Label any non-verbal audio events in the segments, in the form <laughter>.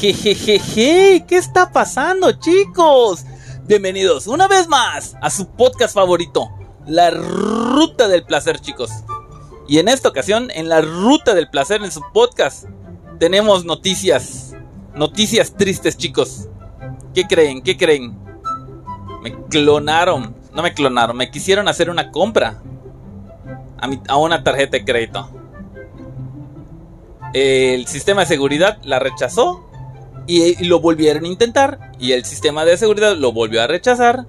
Jejejejeje, ¿qué está pasando, chicos? Bienvenidos una vez más a su podcast favorito, La Ruta del Placer, chicos. Y en esta ocasión, en La Ruta del Placer, en su podcast, tenemos noticias. Noticias tristes, chicos. ¿Qué creen? ¿Qué creen? Me clonaron. No me clonaron, me quisieron hacer una compra a, a una tarjeta de crédito. El sistema de seguridad la rechazó y, lo volvieron a intentar y el sistema de seguridad lo volvió a rechazar.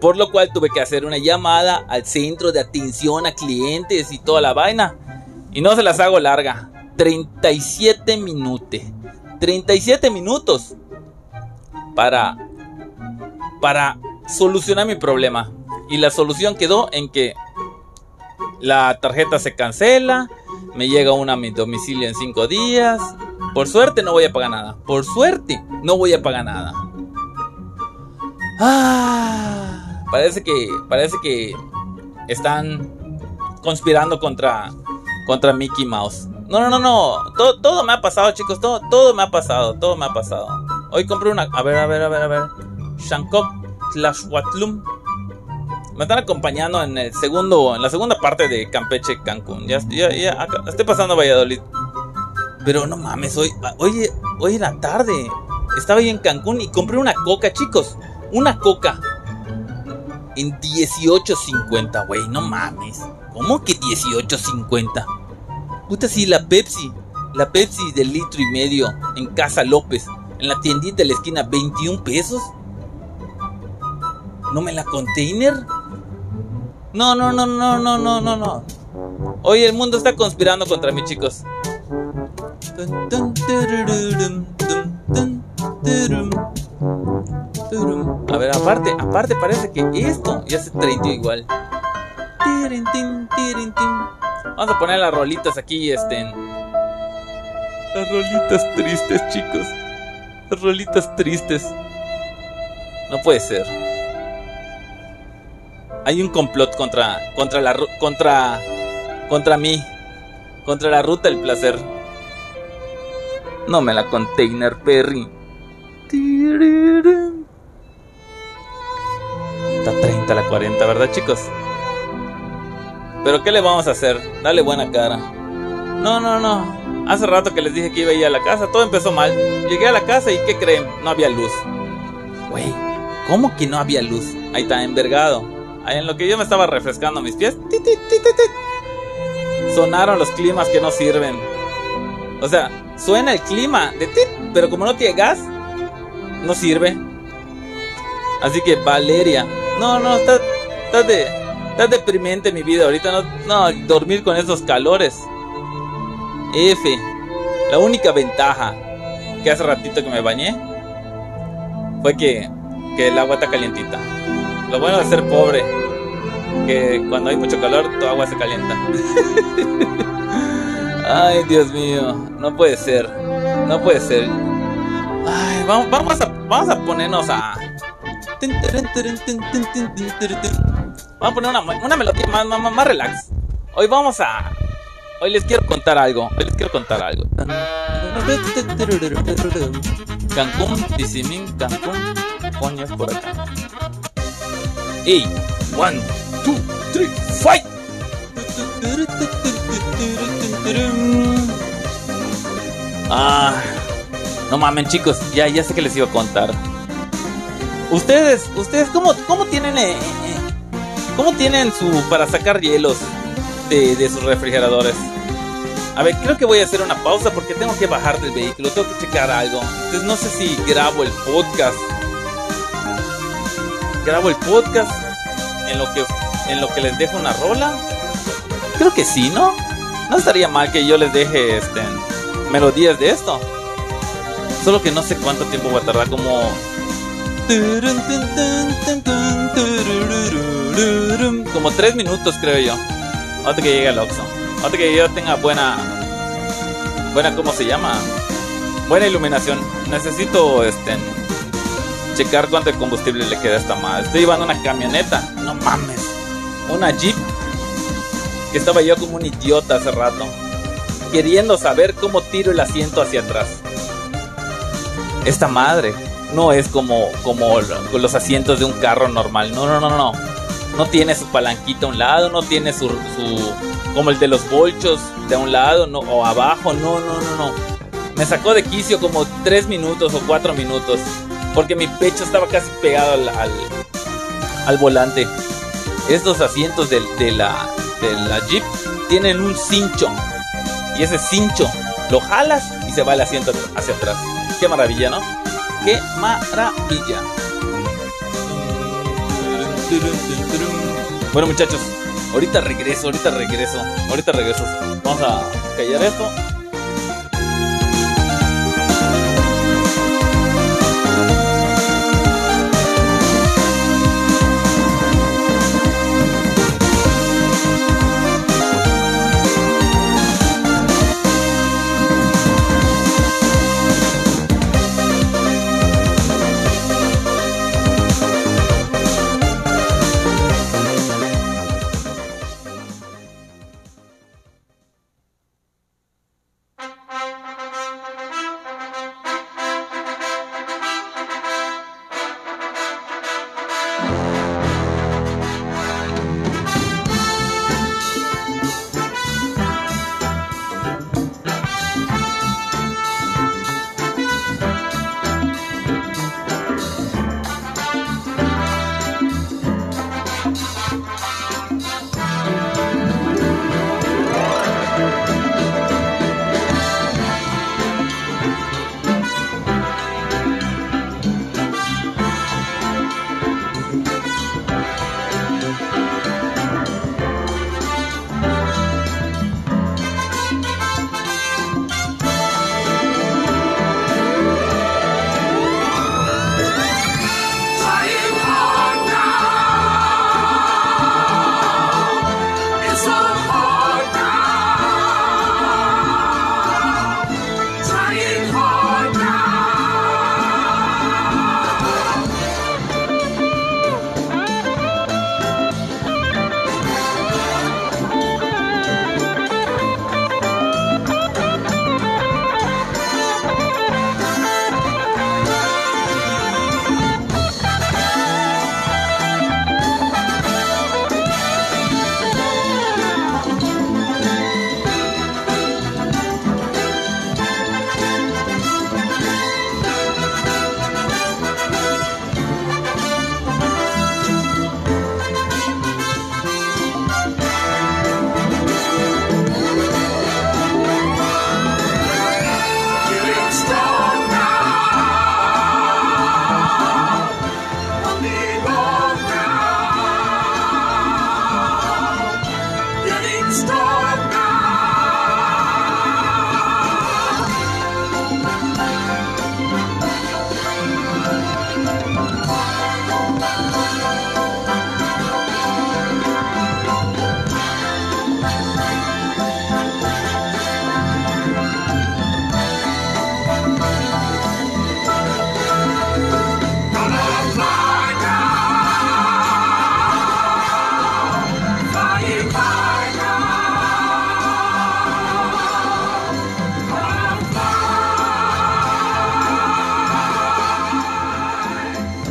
Por lo cual tuve que hacer una llamada al centro de atención a clientes y toda la vaina. Y no se las hago larga. 37 minutos. 37 minutos. Para. Para solucionar mi problema. Y la solución quedó en que la tarjeta se cancela. Me llega una a mi domicilio en 5 días. Por suerte no voy a pagar nada. Por suerte no voy a pagar nada. Ah, parece que parece que están conspirando contra contra Mickey Mouse. No, no, no, no. Todo, todo me ha pasado, chicos. Todo, todo me ha pasado. Todo me ha pasado. Hoy compré una. A ver, a ver, a ver, a ver. Shankok Tlashwatlum. Me están acompañando en el segundo, en la segunda parte de Campeche Cancún. Ya, ya, ya estoy pasando Valladolid. Pero no mames, hoy, hoy, hoy la tarde estaba ahí en Cancún y compré una coca, chicos. Una coca. En 18.50, güey, no mames. ¿Cómo que 18.50? Puta, sí, la Pepsi. La Pepsi de litro y medio en Casa López. En la tiendita de la esquina, 21 pesos. ¿No me la container? No, no, no, no, no, no, no, no. Hoy el mundo está conspirando contra mí, chicos. A ver, aparte, aparte parece que esto ya se traitió igual. Vamos a poner las rolitas aquí, este. Las rolitas tristes, chicos. Las rolitas tristes. No puede ser. Hay un complot contra contra la contra contra mí, contra la ruta del placer. No me la container, Perry. Está 30 a la 40, ¿verdad, chicos? Pero ¿qué le vamos a hacer? Dale buena cara. No, no, no. Hace rato que les dije que iba a ir a la casa, todo empezó mal. Llegué a la casa y ¿qué creen? No había luz. Güey, ¿cómo que no había luz? Ahí está, envergado. Ahí en lo que yo me estaba refrescando mis pies. Sonaron los climas que no sirven. O sea, suena el clima de tit, pero como no tiene gas, no sirve. Así que Valeria, no, no, está, está, de, está deprimente mi vida ahorita, no, no, dormir con esos calores. F, la única ventaja que hace ratito que me bañé fue que, que el agua está calientita. Lo bueno de ser pobre, que cuando hay mucho calor, tu agua se calienta. <laughs> Ay, Dios mío, no puede ser, no puede ser. Ay, vamos, vamos, a, vamos a ponernos a... Vamos a poner una, una melodía más, más, más relax. Hoy vamos a... Hoy les quiero contar algo. Hoy les quiero contar algo. Cancún, Tizimín, Cancún. Coño, por acá. Y one, two, three, fight. Ah, no mamen chicos, ya, ya sé que les iba a contar. Ustedes, ustedes, ¿cómo, cómo tienen, eh, cómo tienen su para sacar hielos de, de, sus refrigeradores? A ver, creo que voy a hacer una pausa porque tengo que bajar del vehículo, tengo que checar algo. Entonces no sé si grabo el podcast. Grabo el podcast en lo que en lo que les dejo una rola. Creo que sí, ¿no? No estaría mal que yo les deje este, melodías de esto. Solo que no sé cuánto tiempo va a tardar, como. Como tres minutos, creo yo. Hasta que llegue el Oxxo. Hasta que yo tenga buena. Buena, ¿cómo se llama? Buena iluminación. Necesito este. Checar cuánto combustible le queda a esta madre. Estoy llevando una camioneta. No mames. Una Jeep estaba yo como un idiota hace rato, queriendo saber cómo tiro el asiento hacia atrás. esta madre no es como, como los asientos de un carro normal. No, no, no, no. No tiene su palanquita a un lado, no tiene su, como el de los bolchos de un lado no, o abajo. No, no, no, no. Me sacó de quicio como 3 minutos o 4 minutos. Porque mi pecho estaba casi pegado al, al, volante. Estos asientos de, la, de la Jeep tienen un cincho. Y ese cincho lo jalas y se va el asiento hacia atrás. Qué maravilla, ¿no? Qué maravilla. Bueno muchachos, ahorita regreso, ahorita regreso, ahorita regreso. Vamos a callar esto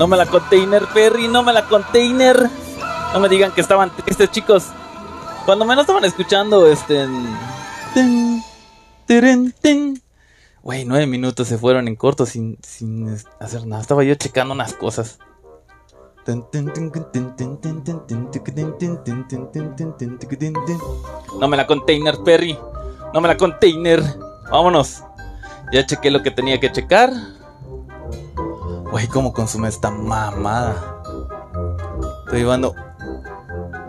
No me la container, Perry, no me la container. No me digan que estaban tristes, chicos. Cuando menos estaban escuchando, este. Güey, nueve minutos se fueron en corto sin, sin hacer nada. Estaba yo checando unas cosas. No me la container, Perry. No me la container. Vámonos. Ya chequé lo que tenía que checar. Güey, ¿cómo consume esta mamada? Estoy llevando.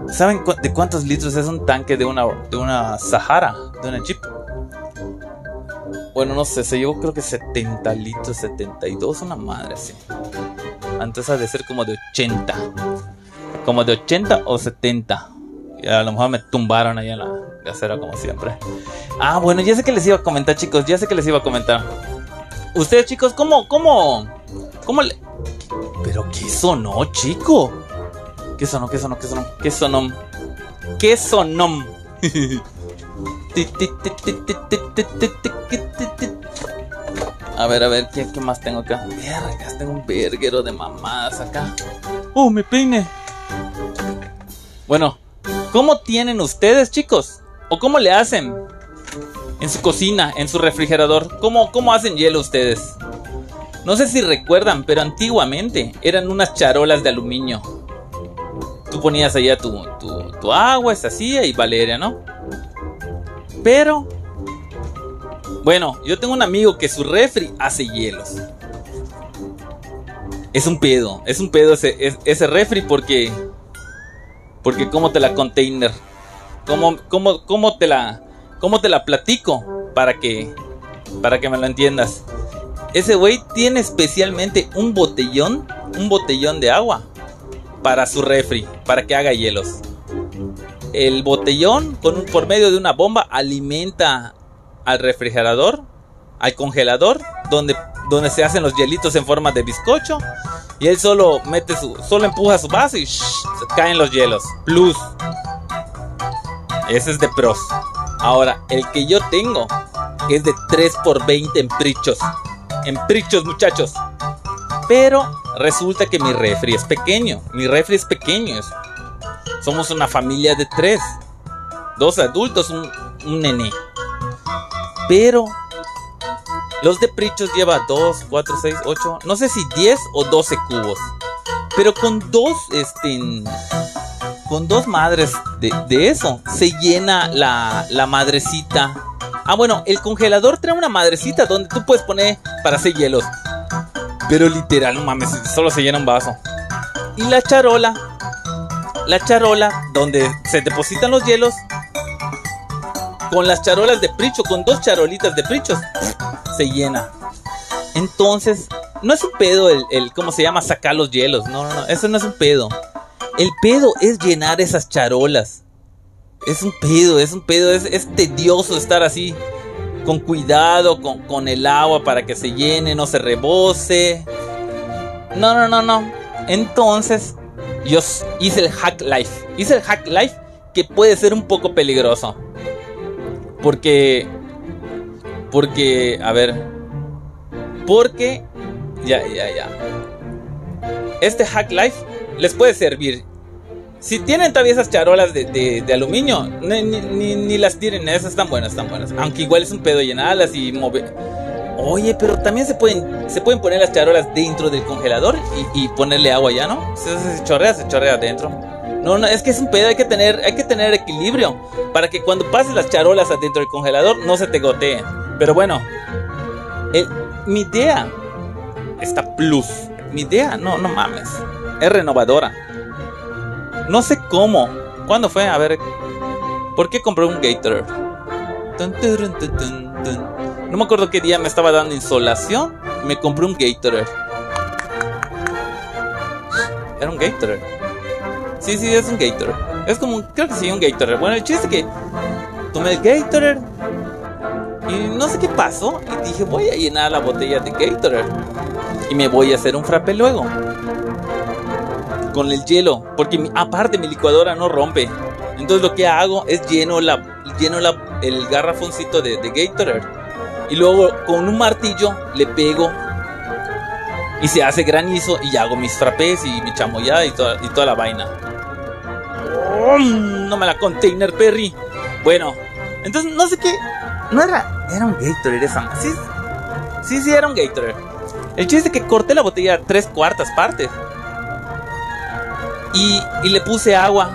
¿Saben de cuántos litros es un tanque de una, de una Sahara? De una Jeep. Bueno, no sé, se llevó creo que 70 litros, 72, una madre así. Antes ha de ser como de 80. Como de 80 o 70. Y a lo mejor me tumbaron ahí en la acera como siempre. Ah, bueno, ya sé que les iba a comentar, chicos. Ya sé que les iba a comentar. Ustedes, chicos, ¿cómo, cómo, cómo le... Pero qué sonó, chico. ¿Qué sonó, qué sonó, qué sonó, qué sonó? ¿Qué sonó? <laughs> A ver, a ver, ¿qué, qué más tengo acá? Vergas, tengo un verguero de mamadas acá. ¡Oh, me peine! Bueno, ¿cómo tienen ustedes, chicos? ¿O cómo le hacen? En su cocina, en su refrigerador. ¿Cómo, cómo hacen hielo ustedes? No sé si recuerdan, pero antiguamente eran unas charolas de aluminio. Tú ponías allá tu, tu, tu agua, esa así, y Valeria, ¿no? Pero bueno, yo tengo un amigo que su refri hace hielos. Es un pedo, es un pedo ese, ese refri porque... Porque cómo te la container. ¿Cómo, cómo, cómo, te la, ¿Cómo te la platico? Para que, para que me lo entiendas. Ese güey tiene especialmente un botellón, un botellón de agua para su refri, para que haga hielos. El botellón, con por medio de una bomba, alimenta al refrigerador, al congelador, donde, donde se hacen los hielitos en forma de bizcocho. Y él solo mete su, solo empuja su vaso y caen los hielos. Plus. Ese es de pros. Ahora, el que yo tengo es de 3 por 20 en prichos. En prichos, muchachos. Pero resulta que mi refri es pequeño. Mi refri es pequeño. Somos una familia de tres. Dos adultos, un, un nené. Pero los de Prichos lleva 2, 4, 6, 8, no sé si 10 o 12 cubos. Pero con dos, este, con dos madres de, eso, se llena la, la, madrecita. Ah, bueno, el congelador trae una madrecita donde tú puedes poner para hacer hielos. Pero literal, no mames, solo se llena un vaso. Y la charola, la charola donde se depositan los hielos, con las charolas de pricho, con dos charolitas de prichos, se llena. Entonces, no es un pedo el, el, ¿cómo se llama? Sacar los hielos. No, no, no, eso no es un pedo. El pedo es llenar esas charolas. Es un pedo, es un pedo, es, tedioso estar así. Con cuidado, con, con el agua para que se llene, no se rebose. No, no, no, no. Entonces, yo hice el hack life. Hice el hack life que puede ser un poco peligroso. Porque. Porque. A ver. Porque. Ya, ya, ya. Este Hack Life les puede servir. Si tienen todavía esas charolas de, aluminio, ni, las tiren, esas están buenas, están buenas. Aunque igual es un pedo llenarlas y mover. Oye, pero también se pueden, se pueden poner las charolas dentro del congelador y, ponerle agua ya, ¿no? Si se chorrea, se chorrea adentro. No, no, es que es un pedo, hay que tener, hay que tener equilibrio para que cuando pases las charolas adentro del congelador no se te goteen. Pero bueno, mi idea está plus. Mi idea, no, no mames, es renovadora. No sé cómo. ¿Cuándo fue? A ver, ¿por qué compré un Gator? No me acuerdo qué día me estaba dando insolación. Me compré un Gator. Era un Gator. Sí, sí, es un Gator. Es como, creo que sí, un Gator. Bueno, el chiste es que tomé el Gator y no sé qué pasó. Y dije, voy a llenar la botella de Gator y me voy a hacer un frappe luego. Con el hielo, porque aparte mi licuadora no rompe. Entonces lo que hago es lleno la lleno la, el garrafoncito de, de Gator y luego con un martillo le pego y se hace granizo y hago mis frappés y mi chamoyada y toda, y toda la vaina. No me la container, Perry. Bueno, entonces no sé qué. No era. Era un Gatorade esa. Sí, sí, sí, era un Gatorade. El chiste es que corté la botella tres cuartas partes. Y, y le puse agua.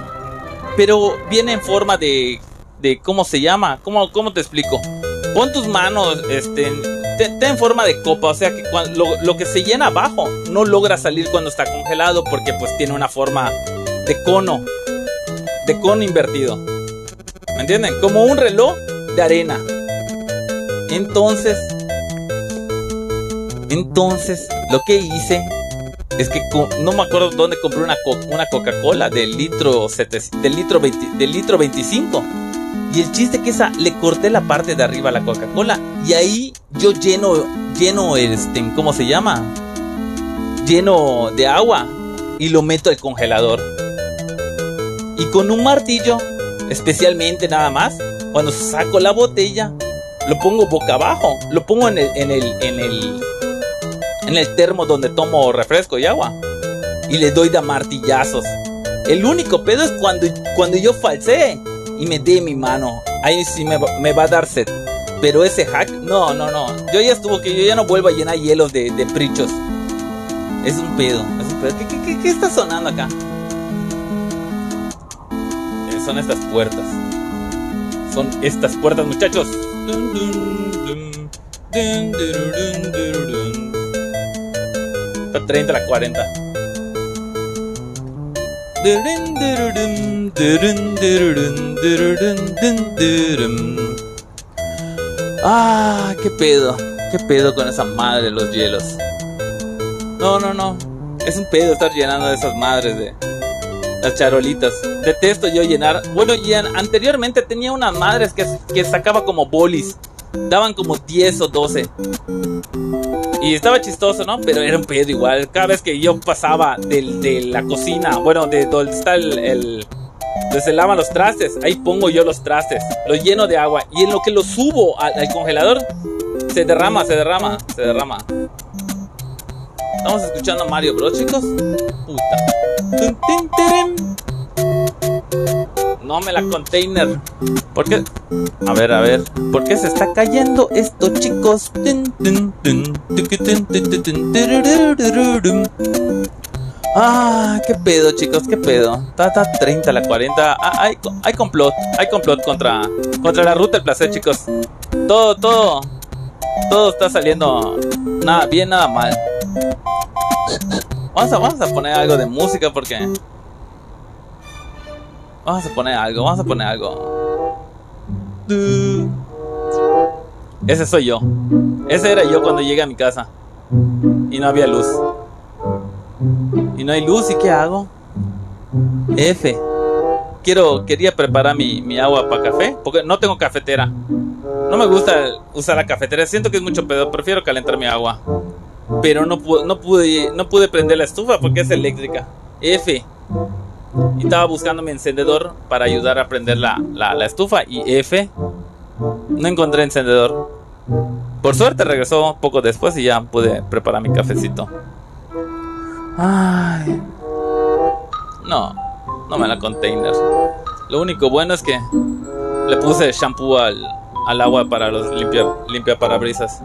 Pero viene en forma de. de ¿Cómo se llama? ¿Cómo, cómo te explico? Pon tus manos este, está en forma de copa, o sea que lo, lo, que se llena abajo no logra salir cuando está congelado porque pues tiene una forma de cono de cono invertido. ¿Me entienden? Como un reloj de arena. Entonces, entonces, lo que hice es que no me acuerdo dónde compré una, una Coca-Cola del litro, del, litro del litro 25. Y el chiste que esa le corté la parte de arriba a la Coca-Cola y ahí yo lleno, lleno este, ¿cómo se llama? Lleno de agua y lo meto al congelador. Y con un martillo, especialmente nada más, cuando saco la botella, lo pongo boca abajo, lo pongo en el, en el, en el, en el termo donde tomo refresco y agua. Y le doy de martillazos. El único pedo es cuando, cuando yo falsee y me dé mi mano. Ahí sí me, va a dar sed. Pero ese hack, no, no, no. Yo ya estuvo que yo ya no vuelvo a llenar hielos de, prichos. Es un pedo, es un pedo. ¿Qué, qué, qué, qué está sonando acá? Eh, son estas puertas. Son estas puertas, muchachos. Está 30 a la 40. Ah, qué pedo. Qué pedo con esa madre de los hielos. No, no, no. Es un pedo estar llenando de esas madres de las charolitas. Detesto yo llenar. Bueno, ya anteriormente tenía unas madres que, que sacaba como bolis. Daban como 10 o 12. Y estaba chistoso, ¿no? Pero era un pedo igual. Cada vez que yo pasaba de, de la cocina, bueno, de donde está el, donde se lavan los trastes, ahí pongo yo los trastes, los lleno de agua y en lo que los subo al, al congelador, se derrama, se derrama, se derrama. Estamos escuchando a Mario Bros, chicos. Puta. No me la container. ¿Por qué? A ver, a ver. ¿Por qué se está cayendo esto, chicos? Ah, qué pedo, chicos, qué pedo. Está 30 la 40. Ah, hay, hay complot. Hay complot contra, contra la ruta del placer, chicos. Todo, todo. Todo está saliendo nada bien, nada mal. Vamos vamos a poner algo de música porque. Vamos a poner algo, vamos a poner algo. Ese soy yo. Ese era yo cuando llegué a mi casa. Y no había luz. Y no hay luz, ¿y qué hago? F. Quiero, quería preparar mi, mi agua para café, porque no tengo cafetera. No me gusta usar la cafetera, siento que es mucho pedo, prefiero calentar mi agua. Pero no, no, pude, no pude prender la estufa porque es eléctrica. F. Y estaba buscando mi encendedor para ayudar a prender la, la, estufa. Y F. No encontré encendedor. Por suerte regresó poco después y ya pude preparar mi cafecito. Ay. No, no me la container. Lo único bueno es que le puse shampoo al, al agua para los limpia, limpia parabrisas.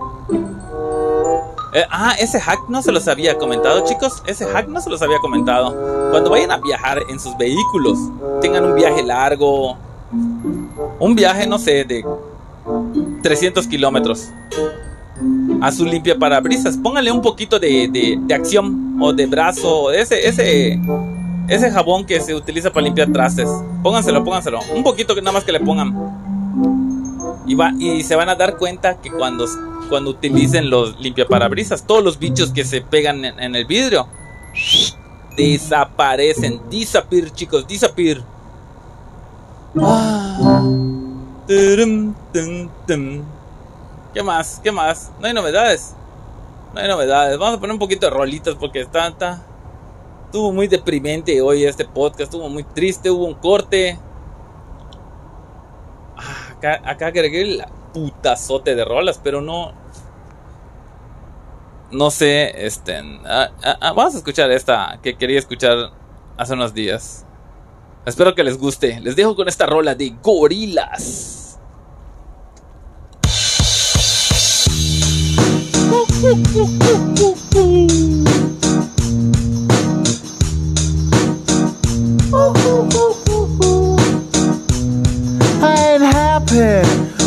Eh, ah, ese hack no se los había comentado, chicos. Ese hack no se los había comentado. Cuando vayan a viajar en sus vehículos, tengan un viaje largo, un viaje, no sé, de 300 kilómetros a su limpia parabrisas. Pónganle un poquito de, de, acción o de brazo, ese, ese, ese jabón que se utiliza para limpiar trastes. Pónganselo, pónganselo. Un poquito que nada más que le pongan. Y, va, y se van a dar cuenta que cuando, cuando utilicen los limpiaparabrisas, todos los bichos que se pegan en, el vidrio desaparecen. Disappear, chicos, disappear. Ah. ¿Qué más? ¿Qué más? No hay novedades. No hay novedades. Vamos a poner un poquito de rolitas porque está, está. Estuvo muy deprimente hoy este podcast. Estuvo muy triste. Hubo un corte. Ah, acá, acá agregué el putazote de rolas, pero no. No sé, este. ah, ah, ah, vamos a escuchar esta que quería escuchar hace unos días. Espero que les guste. Les dejo con esta rola de gorilas. I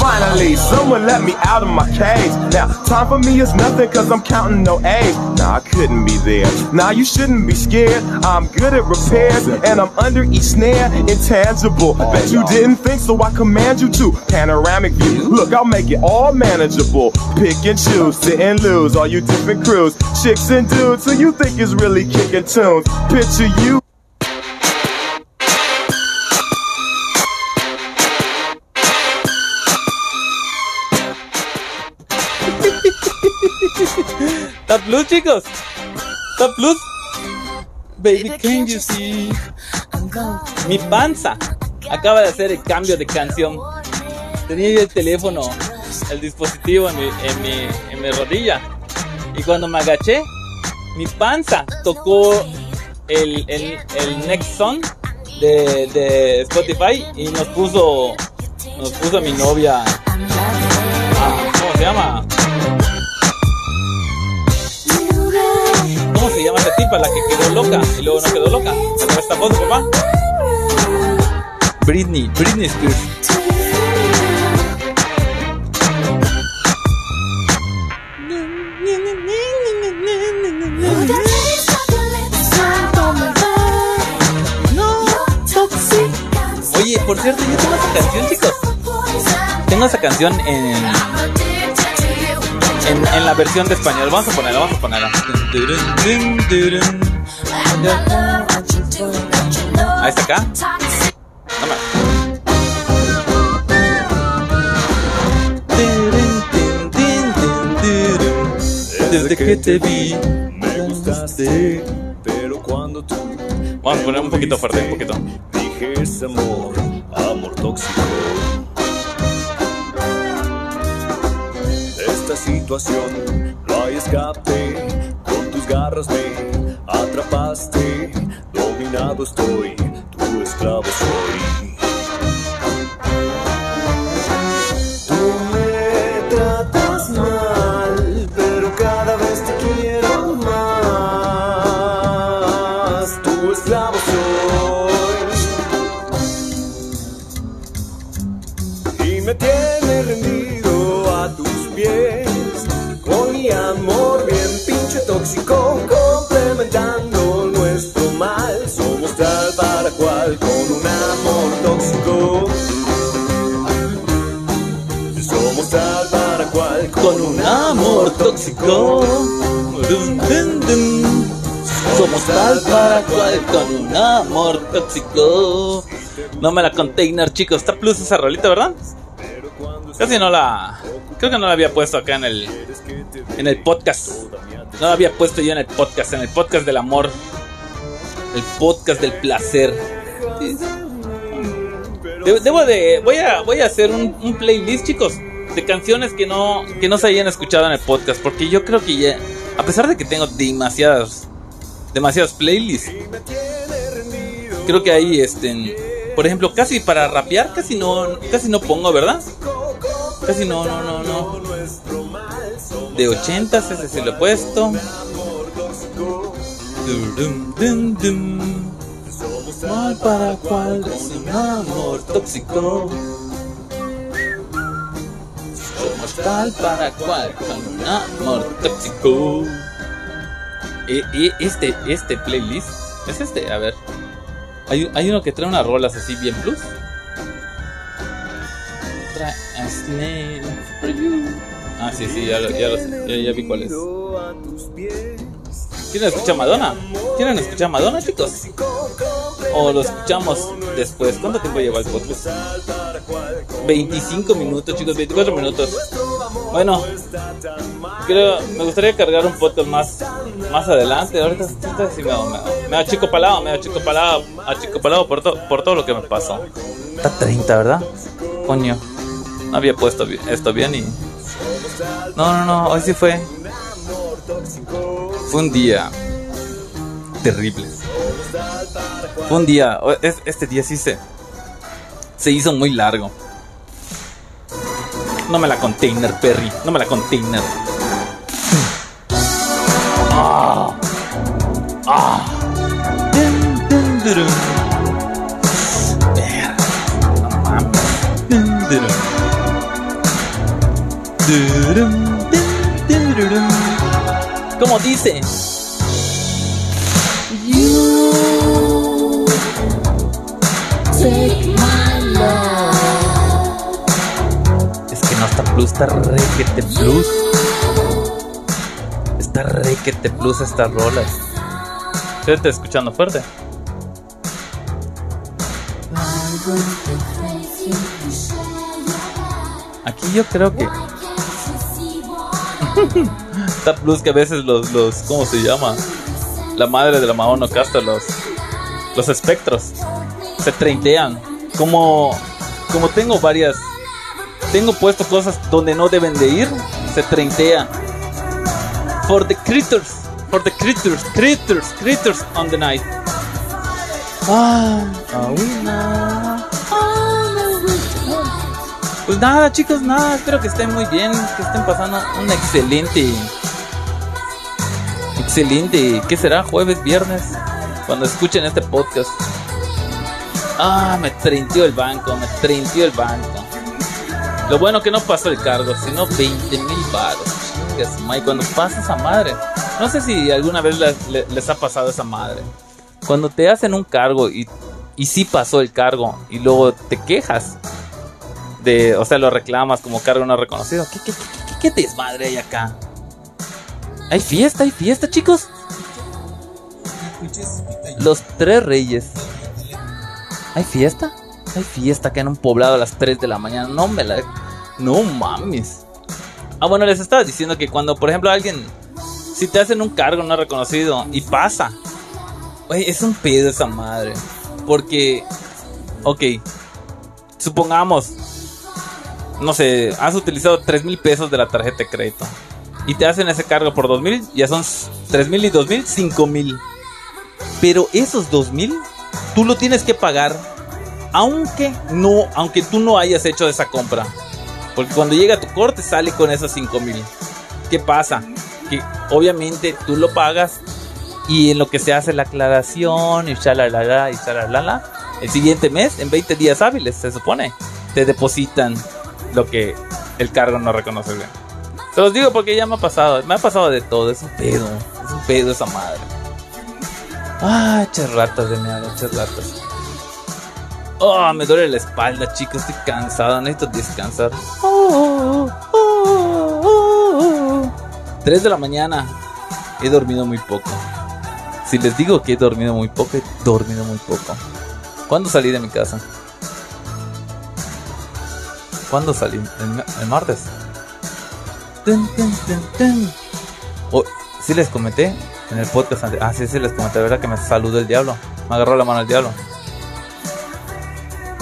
Finally, someone let me out of my cage. Now, time for me is nothing cause I'm counting no A's. Nah, I couldn't be there. Nah, you shouldn't be scared. I'm good at repairs and I'm under each snare. Intangible. Bet you didn't think so I command you to. Panoramic view. Look, I'll make it all manageable. Pick and choose, sit and lose. All you different crews, chicks and dudes who you think is really kicking tunes. Picture you. Top Plus, chicos. Top Plus. Baby, can you see? Mi panza acaba de hacer el cambio de canción. Tenía yo el teléfono, el dispositivo en mi, en mi, en mi rodilla. Y cuando me agaché, mi panza tocó el, el, el Next Song de, de Spotify y nos puso, nos puso a mi novia. ah, ¿Cómo se llama? ¿Cómo se llama esa tipa? La que quedó loca y luego no quedó loca. ¿Con esta voz, papá? Britney, Britney Spears. Oye, por cierto, yo tengo esa canción, chicos. Tengo esa canción en, en, en la versión de español. Vamos a ponerla, vamos a ponerla. Ahí está acá. No me- Desde que te vi, Me gustaste, pero cuando tú Vamos a poner un poquito fuerte, un poquito. dije amor, amor tóxico. Esta situación. No hay escape, con tus garras me atrapaste, dominado estoy, tu esclavo soy. Tú me tóxico, complementando nuestro mal. Somos tal para cual con un amor tóxico. Somos tal para cual con un amor tóxico. Somos tal para cual con un amor tóxico. No me la container, chicos. Está plus esa rolita, ¿verdad? Casi no la. Creo que no la había puesto acá en el. En el podcast. No la había puesto yo en el podcast. En el podcast del amor. El podcast del placer. De- Debo de. Voy a, voy a hacer un, un playlist, chicos. De canciones que no, que no se hayan escuchado en el podcast. Porque yo creo que ya. A pesar de que tengo demasiadas. Demasiadas playlists. Creo que ahí este. Por ejemplo, casi para rapear casi no. Casi no pongo, ¿verdad? Casi no, no, no, no. De 80 ese sí lo he puesto. Dum, dum, dum. Mal para cual es un amor tóxico. Somos tal para cual con un amor tóxico. Y, y este, este playlist es este, a ver. Hay, hay uno que trae unas rolas así bien plus. For You. Ah, sí, sí, ya, lo- ya, lo- ya, ya vi cuál es. ¿Quieren escuchar Madonna? ¿Quieren escuchar Madonna, chicos? O lo escuchamos después. ¿Cuánto tiempo lleva el podcast? 25 minutos, chicos, 24 minutos. Bueno, creo, me gustaría cargar un podcast más, más adelante. Ahorita, sí me, me, me chico palado, me chico palado, chico palado por, to- por todo lo que me pasó. Está 30, ¿verdad? Coño, no había puesto esto bien y. No, no, no, hoy sí fue. Fue un día terrible. Fue un día, este día sí se, se hizo muy largo. No me la container, Perry, no me la container. Como dice. Es que no está plus, está requete plus. Está requete plus estas rolas. Estoy escuchando fuerte. Aquí yo creo que <laughs> está plus que a veces los, los ¿cómo se llama? La madre de la Mahono Casta, los, los espectros, se treintean. Como, como tengo varias, tengo puesto cosas donde no deben de ir, se treintea. For the critters, for the critters, critters, critters on the night. Ah, Pues nada, chicos, nada. Espero que estén muy bien, que estén pasando un excelente, excelente. ¿Qué será? Jueves, viernes, cuando escuchen este podcast. Ah, me treintió el banco, me treintió el banco. Lo bueno que no pasó el cargo, sino 20 mil baros. Y cuando pasa esa madre, no sé si alguna vez les, les ha pasado esa madre. Cuando te hacen un cargo y, y sí pasó el cargo y luego te quejas de, o sea, lo reclamas como cargo no reconocido. ¿Qué, qué, qué, qué desmadre hay acá? ¿Hay fiesta? ¿Hay fiesta, chicos? Los tres reyes. ¿Hay fiesta? Hay fiesta acá en un poblado a las 3 de la mañana. No me la. No mames. Ah, bueno, les estaba diciendo que cuando, por ejemplo, alguien. Si te hacen un cargo no reconocido y pasa. Oye, es un pedo esa madre. Porque. Ok. Supongamos. No sé, has utilizado 3 mil pesos de la tarjeta de crédito. Y te hacen ese cargo por 2 mil. Ya son 3 mil y 2 mil, 5 mil. Pero esos 2 mil tú lo tienes que pagar aunque no, aunque tú no hayas hecho esa compra. Porque cuando llega tu corte sale con esos 5 mil. ¿Qué pasa? Que obviamente tú lo pagas y en lo que se hace la aclaración y shalalala y shalalala, el siguiente mes, en 20 días hábiles, se supone, te depositan lo que el cargo no reconoce bien. Se los digo porque ya me ha pasado, me ha pasado de todo, es un pedo, es un pedo esa madre. Ah, ratas de mierda, ratas. Oh, me duele la espalda, chicos. Estoy cansado, necesito descansar. Oh, oh, oh, 3 de la mañana. He dormido muy poco. Si les digo que he dormido muy poco, he dormido muy poco. ¿Cuándo salí de mi casa? ¿Cuándo salí? ¿El, el martes? Tun. Oh, sí les comenté en el podcast antes. Ah, sí, sí les comenté, ¿verdad? Que me saludó el diablo. Me agarró la mano el diablo.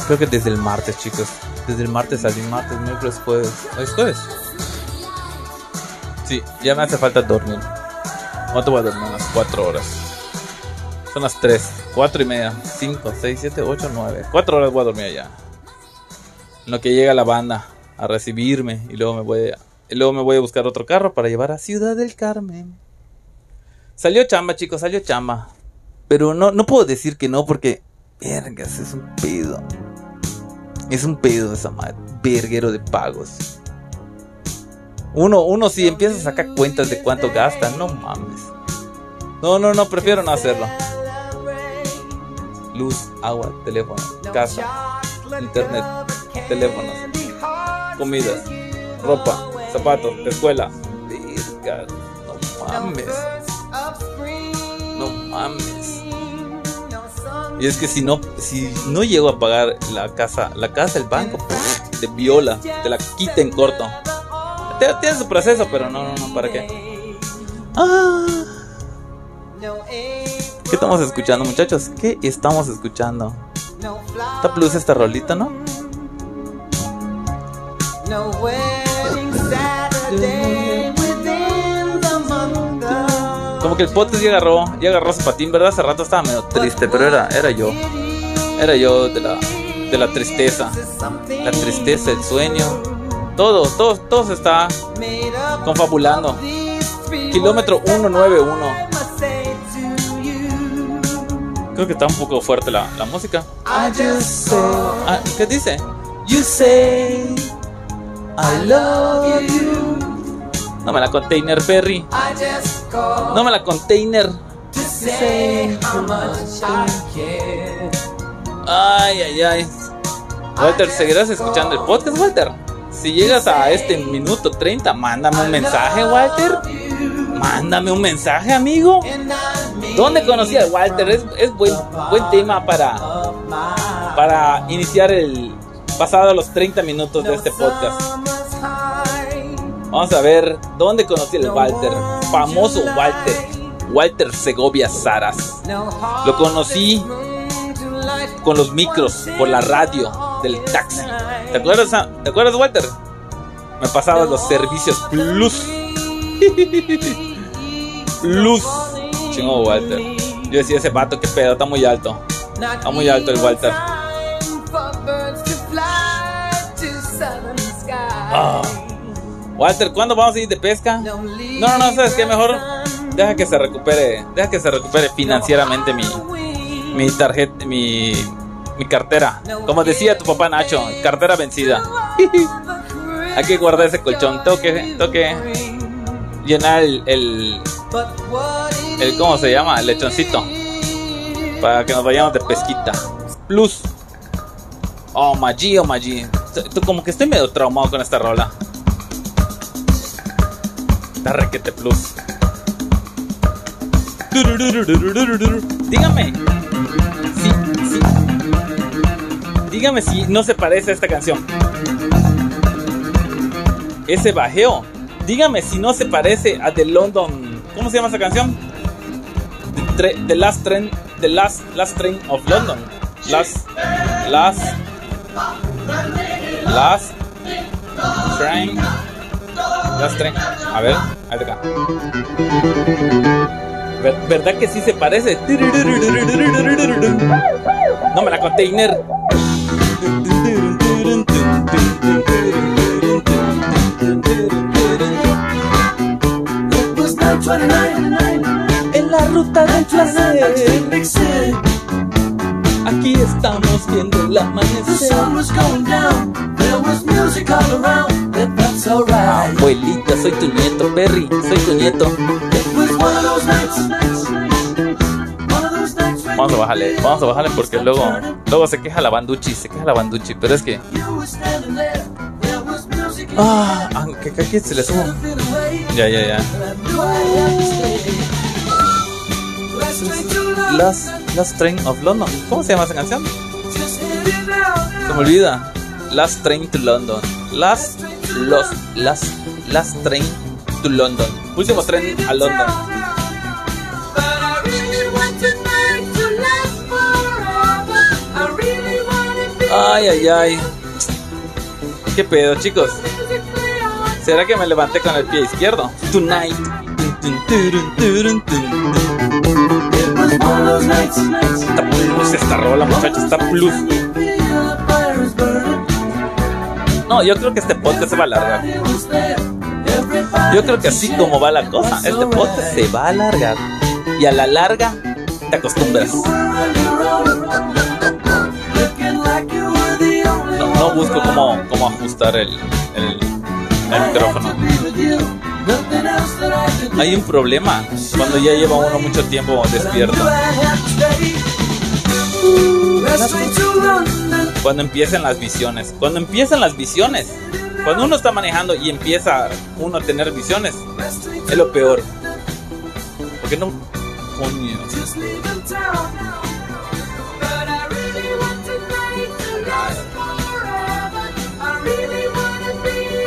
Creo que desde el martes, chicos. Desde el martes salí martes, miércoles, jueves. ¿Hoy es jueves? Sí, ya me hace falta dormir. ¿Cuánto voy a dormir? Unas 4 horas. Son las 3, 4 y media, 5, 6, 7, 8, 9. 4 horas voy a dormir allá. En lo que llega la banda a recibirme y luego me voy a, y luego me voy a buscar otro carro para llevar a Ciudad del Carmen. Salió chamba, chicos, salió chamba. Pero no, no puedo decir que no porque. Vergas, es un pedo. Es un pedo esa madre. Verguero de pagos. Uno, uno si empieza a sacar cuentas de cuánto gasta, no mames. No, no, no, prefiero no hacerlo. Luz, agua, teléfono, casa, internet, teléfonos, comidas, ropa, zapatos, escuela. No mames. No mames. Y es que si no, si no llego a pagar la casa, la casa, el banco, te viola, te la quita en corto. Te- Tiene su proceso, pero no, no, no, ¿para qué? Ah. ¿Qué estamos escuchando, muchachos? ¿Qué estamos escuchando? Está plus esta rolita, ¿no? Como que el podcast ya agarró, ya agarró su patín, ¿verdad? Hace rato estaba medio triste, pero era, era yo. Era yo de la, de la tristeza. La tristeza, el sueño. Todo, todo, todo se está confabulando. Kilómetro 191. Creo que está un poco fuerte la, la música. Ah, ¿Qué dice? You say I love you. No me la container, Perry. No me la container. Ay, ay, ay. Walter, ¿seguirás escuchando el podcast, Walter? Si llegas a este minuto 30, mándame un mensaje, Walter. Mándame un mensaje, amigo. ¿Dónde conocí a Walter? Es, es buen, buen tema para, para iniciar el pasado los 30 minutos de este podcast. Vamos a ver dónde conocí al Walter, famoso Walter, Walter Segovia Saras. Lo conocí con los micros, por la radio del taxi. ¿Te acuerdas, ah? ¿Te acuerdas Walter? Me pasaba los servicios Plus. Plus. Chingo Walter. Yo decía ese vato, que pedo, está muy alto. Está muy alto el Walter. Ah. Walter, ¿cuándo vamos a ir de pesca? No, no, no, sabes qué mejor deja que se recupere, deja que se recupere financieramente mi mi tarjeta, mi mi cartera. Como decía tu papá Nacho, cartera vencida. Hay <laughs> que guardar ese colchón. Tengo que, tengo que llenar el, el, el, ¿cómo se llama? El lechoncito. Para que nos vayamos de pesquita. Plus. Oh, Maggi, oh, Maggi. Como que estoy medio traumado con esta rola. Está requete plus. Dígame. Sí, sí. Dígame si no se parece a esta canción. Ese bajeo. Dígame si no se parece a The London. ¿Cómo se llama esa canción? The, the Last Train. The Last, last Train of London. Last. Last. Last. Train. Last Train. A ver, ahí acá. ¿Verdad que sí se parece? No me la container. En la ruta del placer. Aquí estamos viendo el amanecer. Abuelita, soy tu nieto, Perry, soy tu nieto. Vamos a bajarle, vamos a bajarle porque luego, luego se queja la banduchi, se queja la banduchi, pero es que. Ah, aunque aquí se le subo. Ya, ya, ya. Last, Last Train of London. ¿Cómo se llama esa canción? Se me olvida. Last Train to London. Last, los, last, last Train to London. Último tren a London. Ay, ay, ay. ¿Qué pedo, chicos? ¿Será que me levanté con el pie izquierdo? Tonight. Está esta rola, muchachos. Está plus. No, yo creo que este podcast se va a alargar. Yo creo que así como va la cosa, este podcast se va a alargar. Y a la larga te acostumbras. No, busco cómo, cómo ajustar el, el micrófono. Hay un problema cuando ya lleva uno mucho tiempo despierto. Cuando empiezan las visiones. Cuando empiezan las visiones. Cuando uno está manejando y empieza uno a tener visiones. Es lo peor. Porque no... Coño.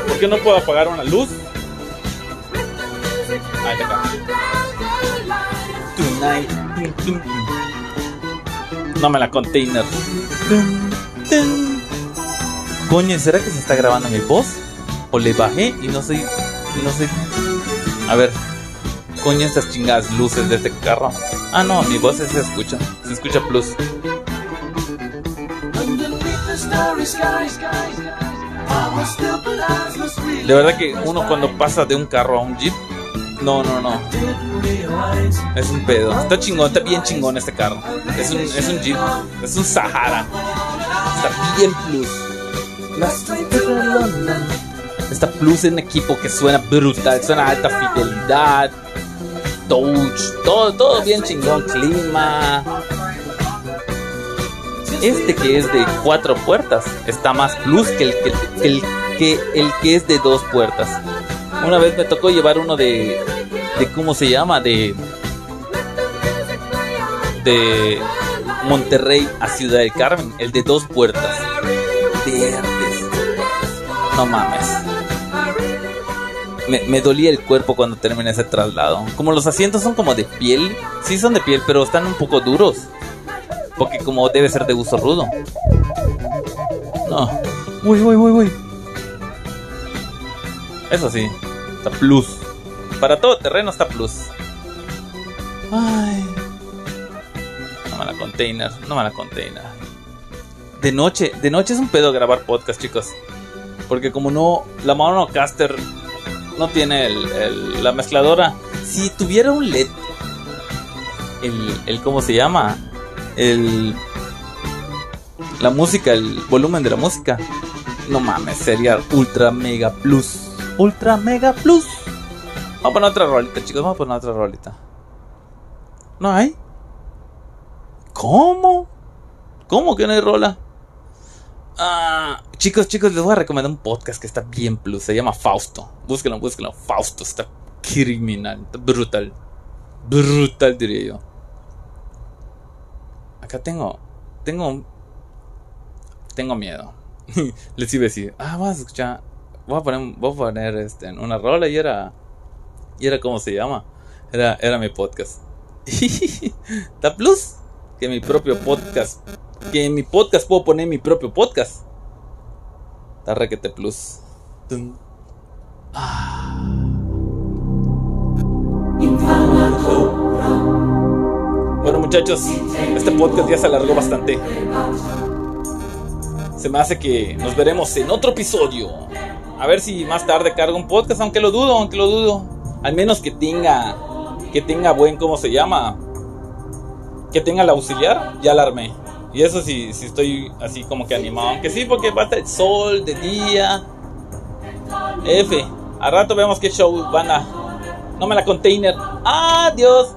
¿Por qué no puedo apagar una luz? Ahí. Tonight. No me la container. Coño, ¿será que se está grabando mi voz? ¿O le bajé y no sé? No sé. A ver. Coño, estas chingadas luces de este carro. Ah, no, mi voz se escucha. Se escucha plus. De verdad que uno cuando pasa de un carro a un jeep, no, no, no. Es un pedo. Está chingón, está bien chingón este carro. Es un, es un jeep, es un Sahara. Está bien plus. Esta Plus es un equipo que suena brutal, suena alta fidelidad, touch, todo, todo bien chingón, clima. Este que es de cuatro puertas está más plus que el que, el, que, el que es de dos puertas. Una vez me tocó llevar uno de, de ¿cómo se llama? De, de Monterrey a Ciudad del Carmen, el de dos puertas. No mames. Me, me, dolía el cuerpo cuando terminé ese traslado. Como los asientos son como de piel, sí son de piel, pero están un poco duros. Porque como debe ser de uso rudo. No. Uy, uy, uy, uy. Eso sí, está plus. Para todo terreno está plus. Ay. No me container, no me la container. De noche, de noche es un pedo grabar podcast, chicos. Porque como no, la monocaster no tiene el, el, la mezcladora. Si tuviera un LED, el, el ¿cómo se llama? El, la música, el volumen de la música. No mames, sería ultra mega plus. Ultra mega plus. Vamos a poner otra rolita, chicos. Vamos a poner otra rolita. ¿No hay? ¿Cómo? ¿Cómo que no hay rola? Ah, chicos, chicos, les voy a recomendar un podcast que está bien plus. Se llama Fausto. Búsquenlo, búsquenlo. Fausto está criminal. Está brutal. Brutal, diría yo. Acá tengo. Tengo. Tengo miedo. <laughs> les iba a decir. Ah, vas a escuchar. Voy a poner, voy a poner este, una rola y era. Y era como se llama. Era, era mi podcast. <laughs> ¿Está plus? Que mi propio podcast que en mi podcast puedo poner mi propio podcast. Está requete plus. Ah. Bueno muchachos, este podcast ya se alargó bastante. Se me hace que nos veremos en otro episodio. A ver si más tarde cargo un podcast, aunque lo dudo, aunque lo dudo. Al menos que tenga, que tenga buen, ¿cómo se llama? Que tenga el auxiliar, ya la armé. Y eso sí, sí estoy así como que animado. Aunque sí, porque va a estar el sol de día. F. A rato vemos qué show van a. No me la container. Adiós.